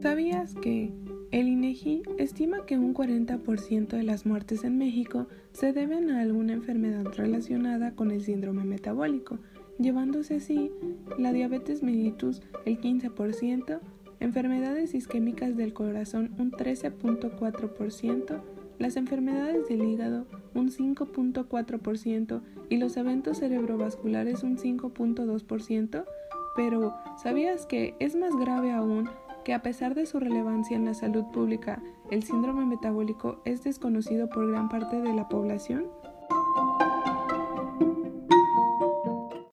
¿Sabías que el INEGI estima que un 40% de las muertes en México se deben a alguna enfermedad relacionada con el síndrome metabólico, llevándose así la diabetes mellitus el 15%, enfermedades isquémicas del corazón un 13.4%, las enfermedades del hígado un 5.4% y los eventos cerebrovasculares un 5.2%? Pero, ¿sabías que es más grave aún que a pesar de su relevancia en la salud pública, el síndrome metabólico es desconocido por gran parte de la población?